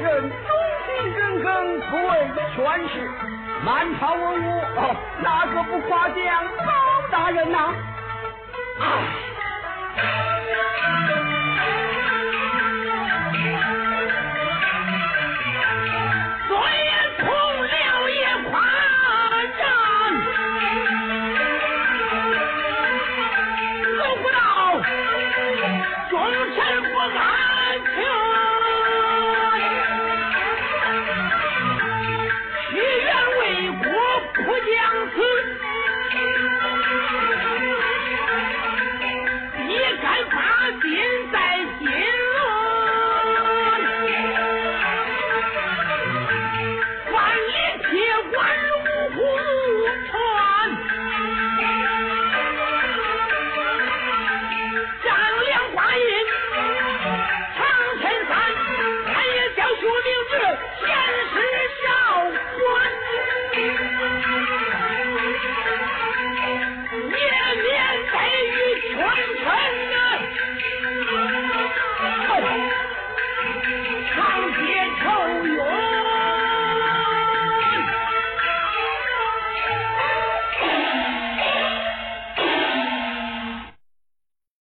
人忠心耿耿，不畏权势，满朝文武哦，哪个不夸奖包大人呐？哎。